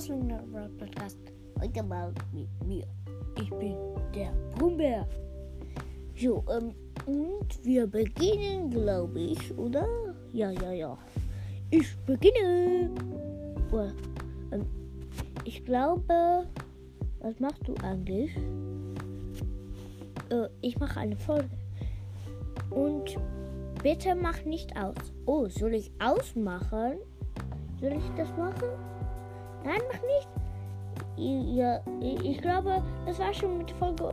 Ausländer Podcast. Heute mal mit mir. Ich bin der Brummbär. So, ähm, und wir beginnen, glaube ich, oder? Ja, ja, ja. Ich beginne. Oh, ähm, ich glaube, was machst du eigentlich? Äh, ich mache eine Folge. Und bitte mach nicht aus. Oh, soll ich ausmachen? Soll ich das machen? Nein, mach nicht. Ja, ich glaube, das war schon mit Folge.